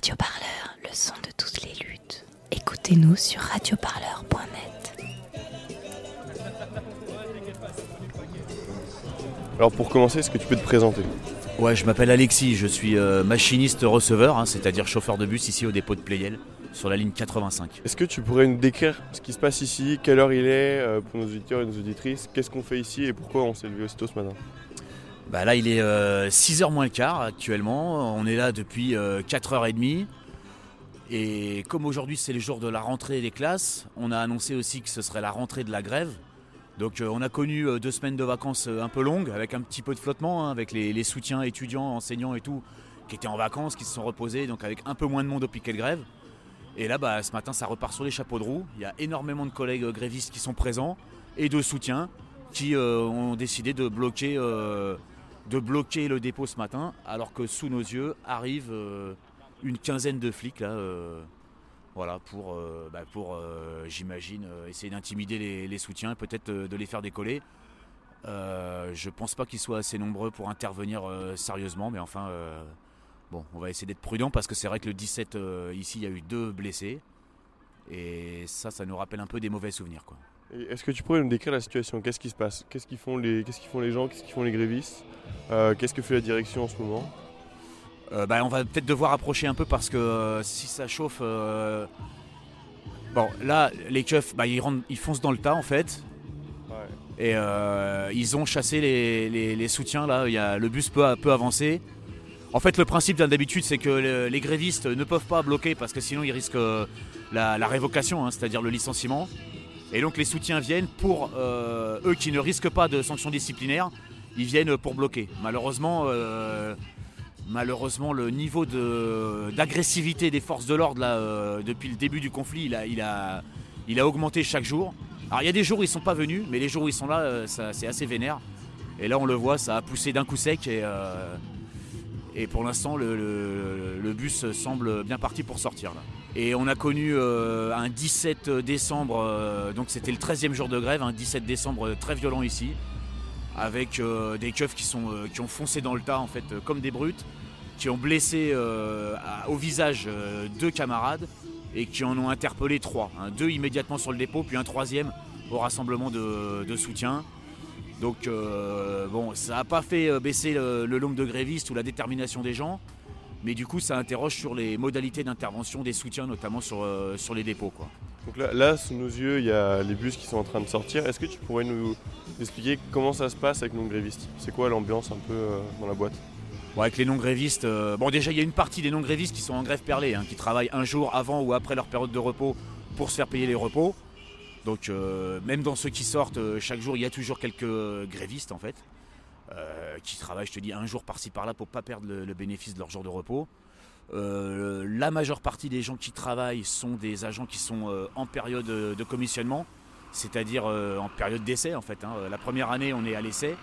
Radio Parleur, le son de toutes les luttes. Écoutez-nous sur radioparleur.net. Alors pour commencer, est-ce que tu peux te présenter? Ouais, je m'appelle Alexis, je suis euh, machiniste receveur, hein, c'est-à-dire chauffeur de bus ici au dépôt de Playel, sur la ligne 85. Est-ce que tu pourrais nous décrire ce qui se passe ici, quelle heure il est euh, pour nos auditeurs et nos auditrices, qu'est-ce qu'on fait ici et pourquoi on s'est levé aussitôt ce matin? Bah là, il est 6h moins le quart actuellement, on est là depuis 4h30. Et comme aujourd'hui c'est le jour de la rentrée des classes, on a annoncé aussi que ce serait la rentrée de la grève. Donc euh, on a connu euh, deux semaines de vacances euh, un peu longues, avec un petit peu de flottement, hein, avec les, soutiens étudiants, enseignants et tout, qui étaient en vacances, qui se sont reposés, donc avec un peu moins de monde au piquet de grève. Et là, bah, ce matin, ça repart sur les chapeaux de roue. Il y a énormément de collègues euh, grévistes qui sont présents et de soutiens qui euh, ont décidé de bloquer, euh, de bloquer le dépôt ce matin, alors que sous nos yeux arrive euh, une quinzaine de flics là, euh, voilà, pour, euh, bah, pour j'imagine, essayer d'intimider les, les soutiens peut-être de les faire décoller. Je pense pas qu'ils soient assez nombreux pour intervenir sérieusement, mais enfin, bon, on va essayer d'être prudent parce que c'est vrai que le 17 euh, ici, il y a eu deux blessés. Et ça, ça nous rappelle un peu des mauvais souvenirs. Quoi. Et Est-ce que tu pourrais nous décrire la situation? Qu'est-ce qui se passe? Qu'est-ce qu'ils font les, qu'est-ce qu'ils font les gens? Qu'est-ce qu'ils font les grévistes? Euh, Qu'est-ce que fait la direction en ce moment? Euh, bah, on va peut-être devoir approcher un peu parce que euh, si ça chauffe. Bon, là, les keufs, bah, ils, rentrent- ils foncent dans le tas en fait. Et ils ont chassé les, les- les soutiens là. Il y a, le bus peut, peut avancer. En fait, le principe d'habitude, c'est que le- les grévistes ne peuvent pas bloquer parce que sinon ils risquent la, la révocation, hein, c'est-à-dire le licenciement. Et donc les soutiens viennent pour euh, eux qui ne risquent pas de sanctions disciplinaires, ils viennent pour bloquer. Malheureusement, euh, le niveau d'agressivité des forces de l'ordre euh, depuis le début du conflit, il a, augmenté chaque jour. Alors il y a des jours où ils sont pas venus, mais les jours où ils sont là, c'est assez vénère. Et là on le voit, ça a poussé d'un coup sec et, pour l'instant le, bus semble bien parti pour sortir. Et on a connu euh, un 17 décembre, euh, donc c'était le 13e jour de grève, un 17 décembre très violent ici, avec euh, des keufs qui, ont foncé dans le tas en fait comme des brutes, qui ont blessé au visage deux camarades et qui en ont interpellé trois. deux immédiatement sur le dépôt, puis un troisième au rassemblement de, soutien. Donc bon, ça n'a pas fait baisser le, le nombre de grévistes ou la détermination des gens, mais du coup ça interroge sur les modalités d'intervention des soutiens, notamment sur, euh, sur les dépôts. Quoi. Donc là, là, sous nos yeux, il y a les bus qui sont en train de sortir. Est-ce que tu pourrais nous expliquer comment ça se passe avec nos grévistes C'est quoi l'ambiance un peu euh, dans la boîte? Bon, avec les non-grévistes, euh, bon déjà il y a une partie des non-grévistes qui sont en grève perlée, hein, qui travaillent un jour avant ou après leur période de repos pour se faire payer les repos. Donc euh, même dans ceux qui sortent, euh, chaque jour il y a toujours quelques grévistes en fait, euh, qui travaillent, je te dis, un jour par-ci par-là pour pas perdre le, bénéfice de leur jour de repos. Euh, la majeure partie des gens qui travaillent sont des agents qui sont euh, en période de commissionnement, c'est-à-dire en période d'essai en fait. hein. La première année on est à l'essai,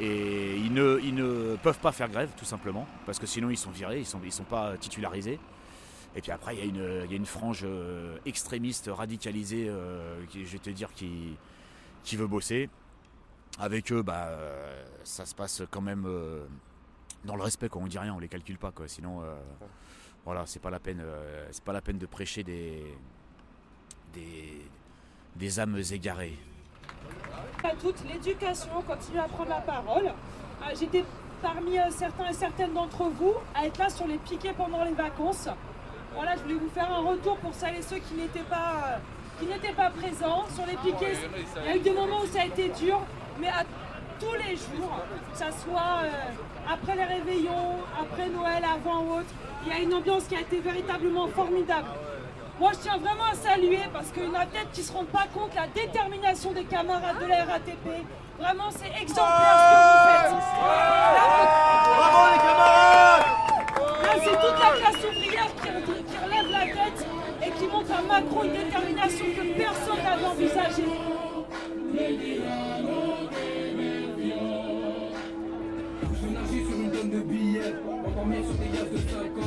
et ils ne, ne peuvent pas faire grève, tout simplement, parce que sinon ils sont virés, ils ne sont, pas titularisés. Et puis après, il y a une, frange extrémiste, radicalisée, je vais te dire, qui veut bosser. Avec eux, bah, euh, ça se passe quand même euh, dans le respect, quoi. on dit rien, on les calcule pas. Quoi. Sinon, euh, voilà, c'est pas, la peine, pas la peine de prêcher des, des, des âmes égarées. à toute l'éducation, continue à prendre la parole. J'étais parmi certains et certaines d'entre vous à être là sur les piquets pendant les vacances. Voilà, je voulais vous faire un retour pour celles et ceux qui n'étaient pas, qui n'étaient pas présents sur les piquets. Il y a eu des moments où ça a été dur, mais à tous les jours, que ça soit euh, après les réveillons, après Noël, avant ou autre, il y a une ambiance qui a été véritablement formidable. Moi, je tiens vraiment à saluer parce qu'il y en a peut-être qui ne se rendent pas compte la détermination des camarades de la RATP. Vraiment, c'est exemplaire ce que vous faites. Bravo les camarades Là, c'est toute la classe ouvrière qui, qui relève la tête et qui montre à Macron une détermination que personne n'avait envisagée. Sur des gaz de 50.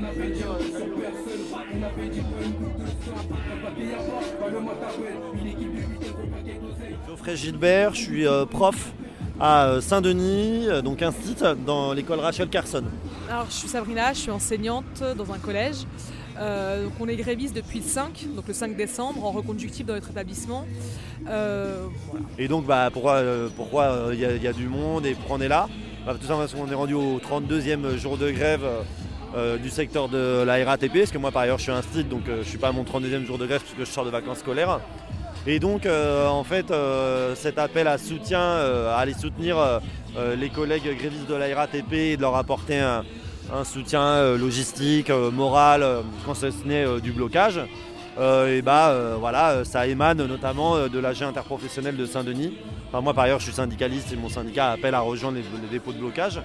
On a fait dire sur personne, on a fait dire pas une goutte de sang. Un papier à bord, pas le mois une équipe de 8 gros paquet d'oseille. Geoffrey Gilbert, je suis euh, prof à Saint-Denis, donc un site dans l'école Rachel Carson. Alors je suis Sabrina, je suis enseignante dans un collège. Euh, donc on est gréviste depuis le 5, donc le 5 décembre, en reconductif dans notre établissement. Euh, Et donc bah, pourquoi euh, il y, a du monde et pourquoi on est là? Bah, Tout simplement qu'on est rendu au 32e jour de grève du secteur de la RATP, parce que moi par ailleurs je suis un site, donc je ne suis pas à mon 32e jour de grève puisque je sors de vacances scolaires. Et donc en fait cet appel à soutien, à aller soutenir les collègues grévistes de la RATP et de leur apporter un, un soutien euh, logistique, euh, moral, euh, quand ce n'est du blocage. Et bah voilà, ça émane notamment de l'AG interprofessionnel de Saint-Denis. moi par ailleurs je suis syndicaliste et mon syndicat appelle à rejoindre les dépôts de blocage.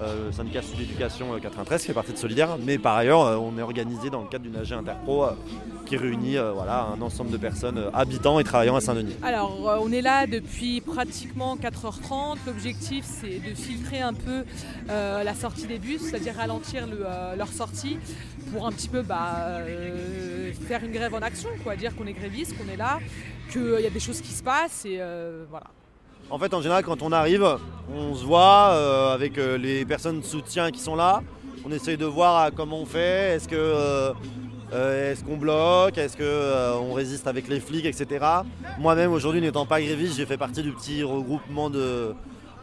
Euh, syndicat Sud Éducation 93 qui fait partie de Solidaire. Mais par ailleurs, euh, on est organisé dans le cadre d'une AG Interpro euh, qui réunit voilà, un ensemble de personnes habitant et travaillant à Saint-Denis. Alors, on est là depuis pratiquement 4h30. L'objectif, c'est de filtrer un peu la sortie des bus, c'est-à-dire ralentir leur sortie pour un petit peu bah, faire une grève en action, quoi, dire qu'on est gréviste, qu'on est là, qu'il y a des choses qui se passent et voilà. En fait, en général, quand on arrive, on se voit euh, avec euh, les personnes de soutien qui sont là. On essaye de voir euh, comment on fait. Est-ce que est-ce qu'on bloque? Est-ce qu'on résiste avec les flics, etc. Moi-même, aujourd'hui, n'étant pas gréviste, j'ai fait partie du petit regroupement de,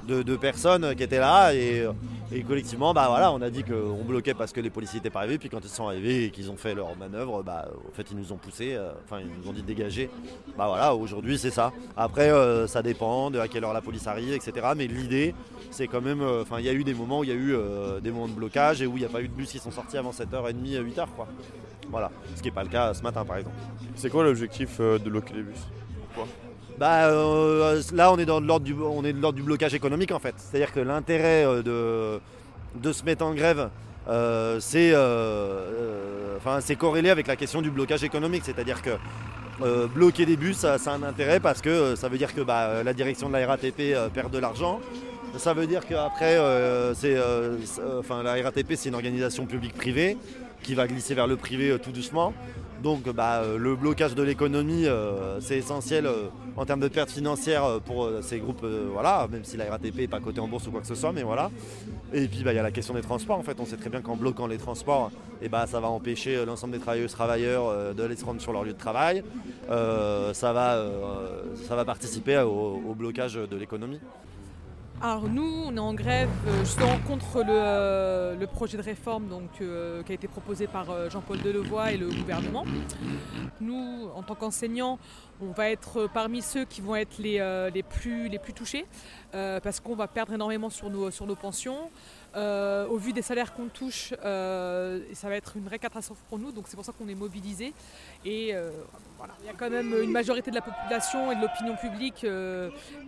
de, personnes qui étaient là et, collectivement bah voilà on a dit qu'on bloquait parce que les policiers n'étaient pas arrivés. Puis quand ils sont arrivés et qu'ils ont fait leur manœuvre bah en fait ils nous ont poussé euh, enfin ils nous ont dit de dégager. Bah voilà aujourd'hui c'est ça. Après euh, ça dépend de à quelle heure la police arrive etc mais l'idée c'est quand même euh, enfin il y a eu des moments où il y a eu des moments de blocage et où il n'y a pas eu de bus. Qui sont sortis avant 7h30 8h quoi. Voilà. Ce qui n'est pas le cas ce matin par exemple. C'est quoi l'objectif de bloquer les bus? Bah, euh, là, on est, de l'ordre du blocage économique en fait. C'est-à-dire que l'intérêt euh, de, se mettre en grève, euh, c'est, corrélé avec la question du blocage économique. C'est-à-dire que bloquer des bus, ça, a un intérêt parce que ça veut dire que bah, la direction de la RATP perd de l'argent. Ça veut dire qu'après, c'est, la RATP, c'est une organisation publique-privée qui va glisser vers le privé tout doucement. Donc bah, euh, le blocage de l'économie, euh, c'est essentiel euh, en termes de pertes financières pour ces groupes, voilà, même si la RATP n'est pas cotée en bourse ou quoi que ce soit, mais voilà. Et puis bah, il y a la question des transports, en fait, on sait très bien qu'en bloquant les transports, et eh bah, ça va empêcher l'ensemble des travailleuses travailleurs de se rendre sur leur lieu de travail. ça, va, ça va participer au blocage de l'économie. Alors nous, on est en grève euh, justement contre le, euh, projet de réforme donc, euh, qui a été proposé par Jean-Paul Delevoye et le gouvernement. Nous, en tant qu'enseignants, on va être parmi ceux qui vont être les, plus, touchés parce qu'on va perdre énormément sur nos pensions. Euh, au vu des salaires qu'on touche, euh, ça va être une vraie catastrophe pour nous, donc c'est pour ça qu'on est mobilisé. Et euh, voilà. il y a quand même une majorité de la population et de l'opinion publique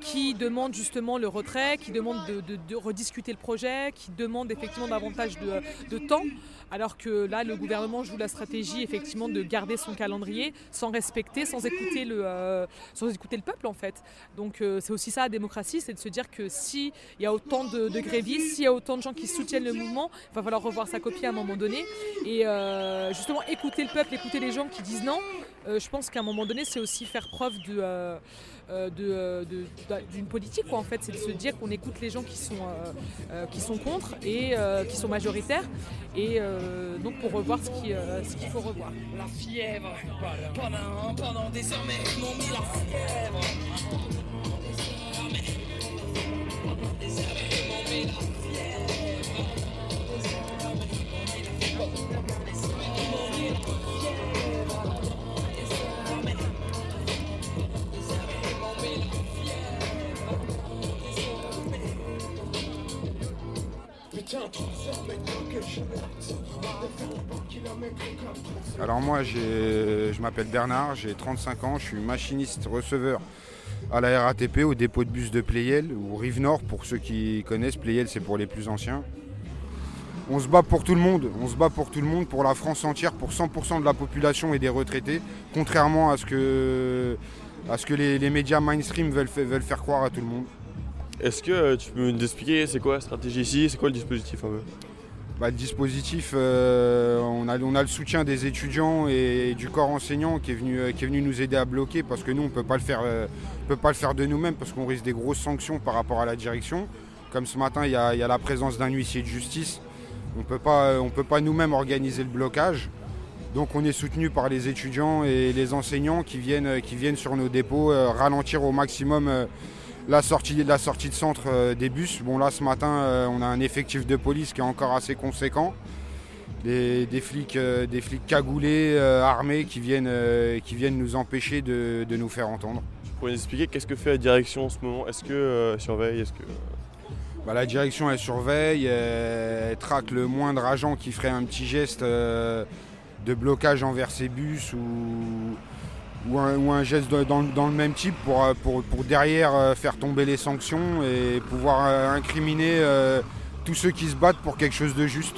qui demande justement le retrait, qui demande de, rediscuter le projet, qui demande effectivement davantage de, temps, alors que là le gouvernement joue la stratégie effectivement de garder son calendrier sans respecter, sans écouter le, sans écouter le peuple en fait. Donc c'est aussi ça la démocratie, c'est de se dire que s'il y a autant de, de grévistes, s'il y a autant de gens qui soutiennent le mouvement, il va falloir revoir sa copie à un moment donné. Et euh, justement, écouter le peuple, écouter les gens qui disent non, euh, je pense qu'à un moment donné, c'est aussi faire preuve de, euh, d'une politique. Quoi, en fait, c'est de se dire qu'on écoute les gens qui sont, qui sont contre et qui sont majoritaires. Et donc, pour revoir ce, qui, ce qu'il faut revoir. La fièvre, pendant, pendant désormais, m'ont mis la fièvre. Alors moi je m'appelle Bernard, j'ai 35 ans, je suis machiniste receveur à la RATP au dépôt de bus de Playel ou Rive Nord pour ceux qui connaissent. Playel c'est pour les plus anciens. On se bat pour tout le monde, on se bat pour tout le monde, pour la France entière, pour 100% de la population et des retraités, contrairement à ce que, à ce que les, médias mainstream veulent, veulent faire croire à tout le monde. Est-ce que euh, tu peux nous expliquer c'est quoi la stratégie ici, c'est quoi le dispositif un peu? Bah, le dispositif, euh, on, a, le soutien des étudiants et du corps enseignant qui est venu, euh, qui est venu nous aider à bloquer parce que nous, on ne peut pas le faire, euh, peut pas le faire de nous-mêmes parce qu'on risque des grosses sanctions par rapport à la direction. Comme ce matin, il y a, y a la présence d'un huissier de justice. On ne peut pas nous-mêmes organiser le blocage. Donc on est soutenu par les étudiants et les enseignants qui viennent, qui viennent sur nos dépôts ralentir au maximum la sortie, la sortie de centre euh, des bus. Bon là ce matin euh, on a un effectif de police qui est encore assez conséquent. Des, flics, euh, des flics cagoulés, armés qui viennent, qui viennent nous empêcher de, nous faire entendre. Tu pourrais nous expliquer qu'est-ce que fait la direction en ce moment? Est-ce que surveille? Est-ce que... Bah, la direction elle surveille, elle, traque le moindre agent qui ferait un petit geste de blocage envers ces bus ou, ou un, geste dans, le même type pour, euh, pour, derrière euh, faire tomber les sanctions et pouvoir euh, incriminer tous ceux qui se battent pour quelque chose de juste.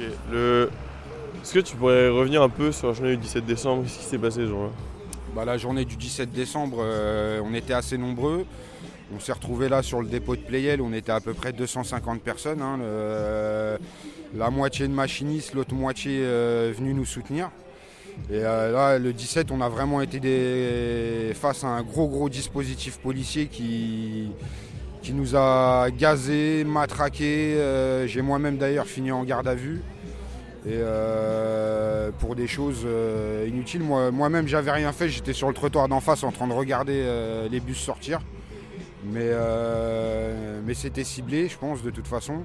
Est-ce que tu pourrais revenir un peu sur la journée du 17 décembre? Qu'est-ce qui s'est passé ce jour-là? Bah, La journée du 17 décembre, on était assez nombreux. On s'est retrouvés là sur le dépôt de Playel, on était à peu près 250 personnes. Hein. la moitié de machinistes, l'autre moitié venus nous soutenir. Et euh, là, le 17, on a vraiment été face à un gros gros dispositif policier qui, nous a gazé, matraqué. Euh, j'ai moi-même d'ailleurs fini en garde à vue. Euh, pour des choses inutiles. Moi, moi-même, j'avais rien fait. J'étais sur le trottoir d'en face en train de regarder les bus sortir. Mais, mais c'était ciblé, je pense, de toute façon.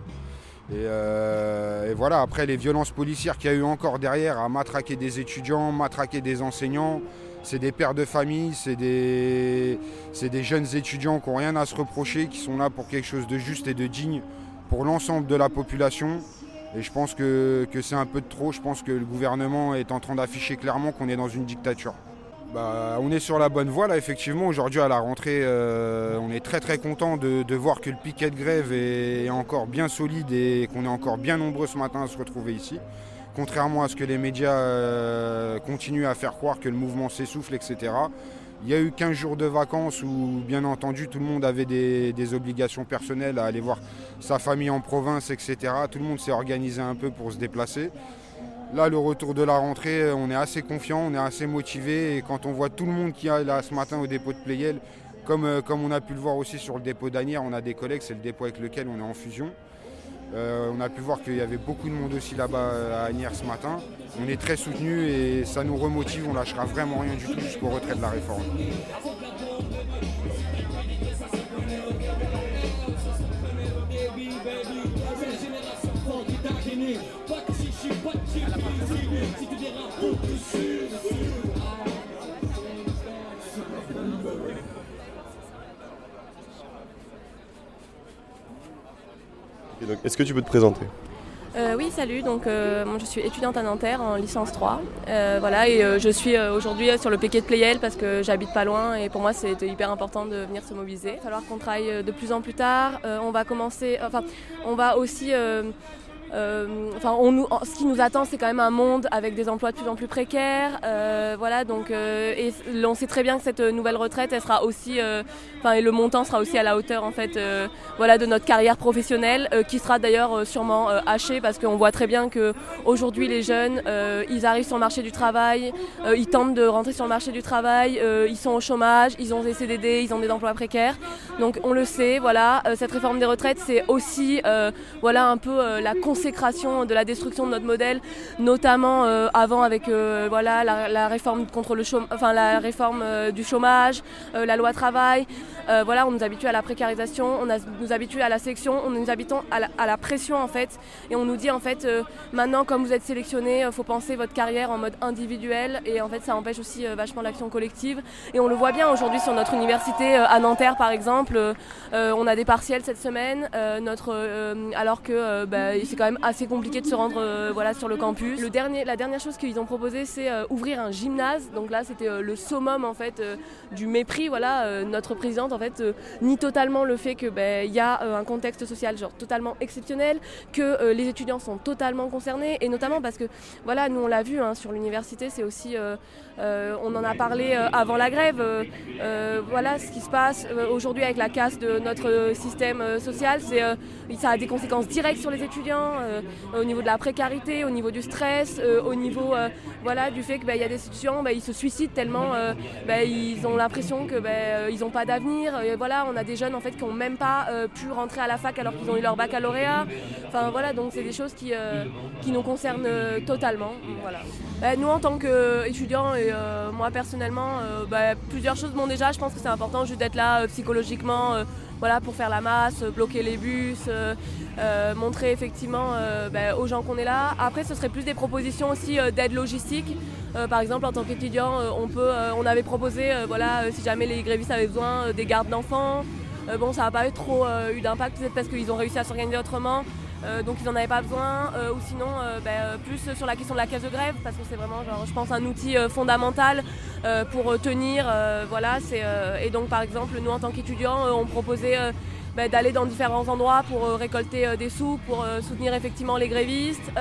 Euh, et, voilà, après les violences policières qu'il y a eu encore derrière à matraquer des étudiants, matraquer des enseignants, c'est des pères de famille, c'est des, jeunes étudiants qui n'ont rien à se reprocher, qui sont là pour quelque chose de juste et de digne pour l'ensemble de la population. Et je pense que, que c'est un peu de trop, je pense que le gouvernement est en train d'afficher clairement qu'on est dans une dictature. Bah, on est sur la bonne voie là, effectivement. Aujourd'hui à la rentrée, euh, on est très très content de, voir que le piquet de grève est encore bien solide et qu'on est encore bien nombreux ce matin à se retrouver ici. Contrairement à ce que les médias euh, continuent à faire croire que le mouvement s'essouffle, etc. Il y a eu 15 jours de vacances où, bien entendu, tout le monde avait des, des, obligations personnelles à aller voir sa famille en province, etc. Tout le monde s'est organisé un peu pour se déplacer. Là, le retour de la rentrée, on est assez confiant, on est assez motivé. Et quand on voit tout le monde qui a là ce matin au dépôt de Playel, comme, euh, comme on a pu le voir aussi sur le dépôt d'Anières, on a des collègues, c'est le dépôt avec lequel on est en fusion. Euh, on a pu voir qu'il y avait beaucoup de monde aussi là-bas à Agnières ce matin. On est très soutenus et ça nous remotive, on lâchera vraiment rien du tout jusqu'au retrait de la réforme. Est-ce que tu peux te présenter euh, oui, salut. Donc, euh, je suis étudiante à Nanterre en licence 3. Euh, voilà, et je suis aujourd'hui sur le piquet de Playel parce que j'habite pas loin et pour moi, c'était hyper important de venir se mobiliser. Il va falloir qu'on travaille de plus en plus tard. on va commencer, enfin, on va aussi euh, enfin, on ce qui nous attend, c'est quand même un monde avec des emplois de plus en plus précaires. Euh, voilà, donc, euh, et on sait très bien que cette nouvelle retraite, elle sera aussi, enfin, et le montant sera aussi à la hauteur, en fait, voilà, de notre carrière professionnelle, qui sera d'ailleurs sûrement hachée parce qu'on voit très bien que aujourd'hui les jeunes, ils arrivent sur le marché du travail, ils tentent de rentrer sur le marché du travail, ils sont au chômage, ils ont des CDD, ils ont des emplois précaires. Donc, on le sait, voilà, cette réforme des retraites, c'est aussi, voilà, un peu la conséquence de la destruction de notre modèle, notamment euh, avant avec euh, voilà, la, réforme contre le enfin la réforme euh, du chômage, la loi travail. voilà, on nous habitue à la précarisation, on nous habitue à la sélection, on nous habitue à la, pression en fait, et on nous dit en fait maintenant comme vous êtes sélectionné, il faut penser votre carrière en mode individuel, et en fait ça empêche aussi vachement l'action collective. Et on le voit bien aujourd'hui sur notre université à Nanterre par exemple, on a des partiels cette semaine, notre, alors que bah, c'est quand même assez compliqué de se rendre euh, voilà, sur le campus. Le dernier, la dernière chose qu'ils ont proposé, c'est euh, ouvrir un gymnase. Donc là, c'était euh, le summum en fait du mépris. Voilà, notre présidente en fait nie totalement le fait que ben, il y a un contexte social genre totalement exceptionnel, que les étudiants sont totalement concernés et notamment parce que voilà, nous on l'a vu hein, sur l'université, c'est aussi on en a parlé avant la grève. voilà ce qui se passe aujourd'hui avec la casse de notre système social, ça a des conséquences directes sur les étudiants. Euh, au niveau de la précarité, au niveau du stress, au niveau voilà, du fait qu'il bah, y a des étudiants, bah, ils se suicident tellement bah, ils ont l'impression qu'ils ils n'ont pas d'avenir. voilà, on a des jeunes en fait qui n'ont même pas pu rentrer à la fac alors qu'ils ont eu leur baccalauréat. Enfin voilà, donc c'est des choses qui, qui nous concernent totalement. Voilà. nous en tant qu'étudiants et moi personnellement, plusieurs choses. Bon déjà, je pense que c'est important juste d'être là psychologiquement voilà, pour faire la masse, bloquer les bus, euh, euh, montrer effectivement euh, ben, aux gens qu'on est là. Après, ce serait plus des propositions aussi d'aide logistique. par exemple, en tant qu'étudiant, on, avait proposé, voilà, si jamais les grévistes avaient besoin des gardes d'enfants. bon, ça n'a pas eu trop eu d'impact, peut-être parce qu'ils ont réussi à s'organiser autrement. Euh, donc ils n'en avaient pas besoin. Euh, ou sinon, euh, ben, plus sur la question de la caisse de grève, parce que c'est vraiment, genre, je pense, un outil fondamental pour tenir. voilà, et donc, par exemple, nous, en tant qu'étudiants, on proposait ben, d'aller dans différents endroits pour récolter des sous, pour soutenir effectivement les grévistes.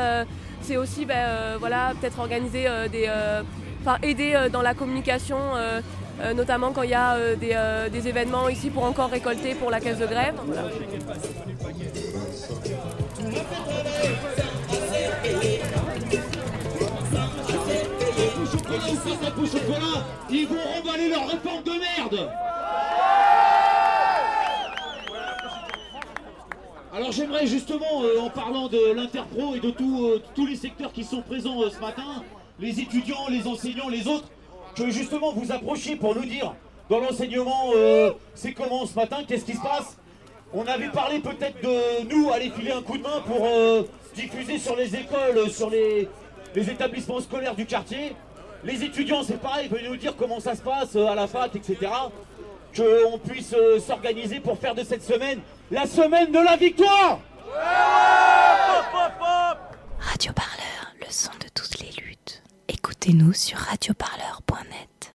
c'est aussi, ben, voilà, peut-être organiser des... Enfin, aider dans la communication notamment quand il y a des, événements ici pour encore récolter pour la caisse de grève. Ils vont remballer leur réforme de merde. Alors j'aimerais justement, euh, en parlant de l'Interpro et de euh, tous les secteurs qui sont présents euh, ce matin, les étudiants, les enseignants, les autres, que justement vous approchiez pour nous dire dans l'enseignement c'est comment ce matin, qu'est-ce qui se passe? On avait parlé peut-être de nous aller filer un coup de main pour diffuser sur les écoles, sur les, établissements scolaires du quartier. Les étudiants, c'est pareil, venez nous dire comment ça se passe euh, à la fac, etc. Qu'on puisse euh, s'organiser pour faire de cette semaine la semaine de la victoire Radio Parleur, le son de toutes les luttes. Écoutez-nous sur radioparleur.net.